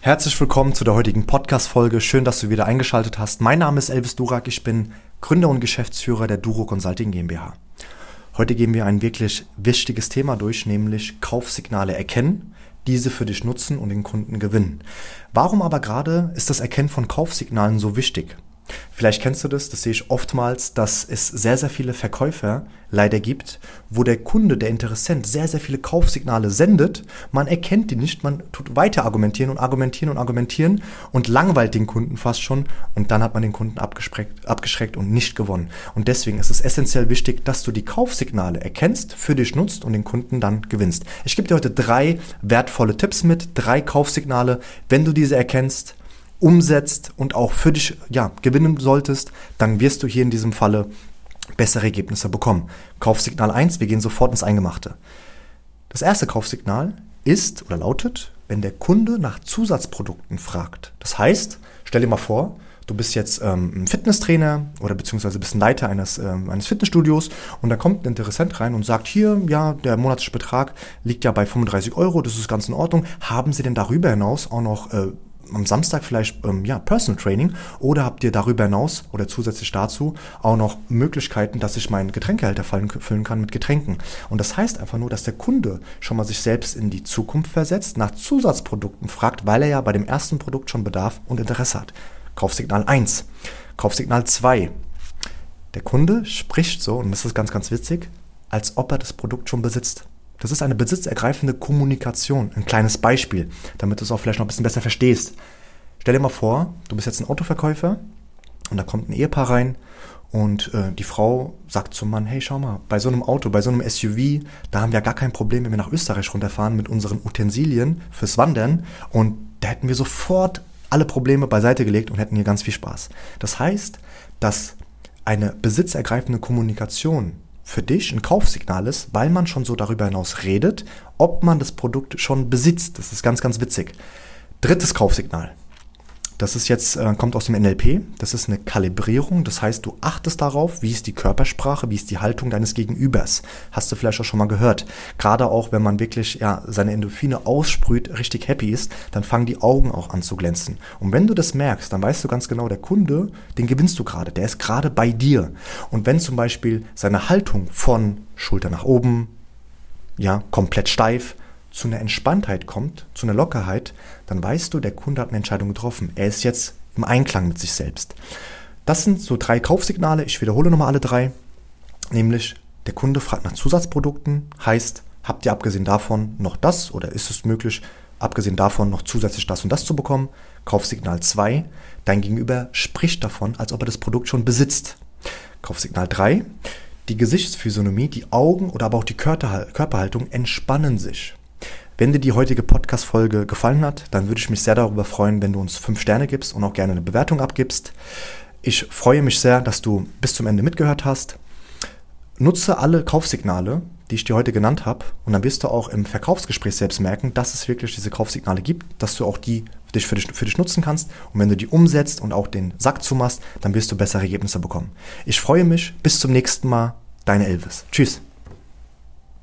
Herzlich willkommen zu der heutigen Podcast-Folge. Schön, dass du wieder eingeschaltet hast. Mein Name ist Elvis Durak. Ich bin Gründer und Geschäftsführer der Duro Consulting GmbH. Heute gehen wir ein wirklich wichtiges Thema durch, nämlich Kaufsignale erkennen, diese für dich nutzen und den Kunden gewinnen. Warum aber gerade ist das Erkennen von Kaufsignalen so wichtig? Vielleicht kennst du das, das sehe ich oftmals, dass es sehr, sehr viele Verkäufer leider gibt, wo der Kunde, der Interessent sehr, sehr viele Kaufsignale sendet. Man erkennt die nicht, man tut weiter argumentieren und argumentieren und argumentieren und langweilt den Kunden fast schon und dann hat man den Kunden abgeschreckt, abgeschreckt und nicht gewonnen. Und deswegen ist es essentiell wichtig, dass du die Kaufsignale erkennst, für dich nutzt und den Kunden dann gewinnst. Ich gebe dir heute drei wertvolle Tipps mit, drei Kaufsignale. Wenn du diese erkennst, umsetzt und auch für dich ja, gewinnen solltest, dann wirst du hier in diesem Falle bessere Ergebnisse bekommen. Kaufsignal 1, wir gehen sofort ins Eingemachte. Das erste Kaufsignal ist oder lautet, wenn der Kunde nach Zusatzprodukten fragt. Das heißt, stell dir mal vor, du bist jetzt ähm, ein Fitnesstrainer oder beziehungsweise bist ein Leiter eines, ähm, eines Fitnessstudios und da kommt ein Interessent rein und sagt, hier, ja, der monatliche Betrag liegt ja bei 35 Euro, das ist ganz in Ordnung. Haben Sie denn darüber hinaus auch noch äh, am Samstag vielleicht ähm, ja, Personal Training oder habt ihr darüber hinaus oder zusätzlich dazu auch noch Möglichkeiten, dass ich meinen Getränkehälter füllen kann mit Getränken. Und das heißt einfach nur, dass der Kunde schon mal sich selbst in die Zukunft versetzt, nach Zusatzprodukten fragt, weil er ja bei dem ersten Produkt schon Bedarf und Interesse hat. Kaufsignal 1. Kaufsignal 2. Der Kunde spricht so, und das ist ganz, ganz witzig, als ob er das Produkt schon besitzt. Das ist eine besitzergreifende Kommunikation. Ein kleines Beispiel, damit du es auch vielleicht noch ein bisschen besser verstehst. Stell dir mal vor, du bist jetzt ein Autoverkäufer und da kommt ein Ehepaar rein und äh, die Frau sagt zum Mann, hey, schau mal, bei so einem Auto, bei so einem SUV, da haben wir gar kein Problem, wenn wir nach Österreich runterfahren mit unseren Utensilien fürs Wandern und da hätten wir sofort alle Probleme beiseite gelegt und hätten hier ganz viel Spaß. Das heißt, dass eine besitzergreifende Kommunikation für dich ein Kaufsignal ist, weil man schon so darüber hinaus redet, ob man das Produkt schon besitzt. Das ist ganz, ganz witzig. Drittes Kaufsignal. Das ist jetzt, äh, kommt aus dem NLP. Das ist eine Kalibrierung. Das heißt, du achtest darauf, wie ist die Körpersprache, wie ist die Haltung deines Gegenübers. Hast du vielleicht auch schon mal gehört. Gerade auch, wenn man wirklich ja, seine Endorphine aussprüht, richtig happy ist, dann fangen die Augen auch an zu glänzen. Und wenn du das merkst, dann weißt du ganz genau, der Kunde, den gewinnst du gerade. Der ist gerade bei dir. Und wenn zum Beispiel seine Haltung von Schulter nach oben, ja, komplett steif, zu einer Entspanntheit kommt, zu einer Lockerheit, dann weißt du, der Kunde hat eine Entscheidung getroffen. Er ist jetzt im Einklang mit sich selbst. Das sind so drei Kaufsignale. Ich wiederhole nochmal alle drei. Nämlich, der Kunde fragt nach Zusatzprodukten, heißt, habt ihr abgesehen davon noch das oder ist es möglich, abgesehen davon noch zusätzlich das und das zu bekommen? Kaufsignal 2, dein Gegenüber spricht davon, als ob er das Produkt schon besitzt. Kaufsignal 3, die Gesichtsphysiognomie, die Augen oder aber auch die Körperhaltung entspannen sich. Wenn dir die heutige Podcast-Folge gefallen hat, dann würde ich mich sehr darüber freuen, wenn du uns fünf Sterne gibst und auch gerne eine Bewertung abgibst. Ich freue mich sehr, dass du bis zum Ende mitgehört hast. Nutze alle Kaufsignale, die ich dir heute genannt habe, und dann wirst du auch im Verkaufsgespräch selbst merken, dass es wirklich diese Kaufsignale gibt, dass du auch die für, dich für dich nutzen kannst. Und wenn du die umsetzt und auch den Sack zumachst, dann wirst du bessere Ergebnisse bekommen. Ich freue mich. Bis zum nächsten Mal. Deine Elvis. Tschüss.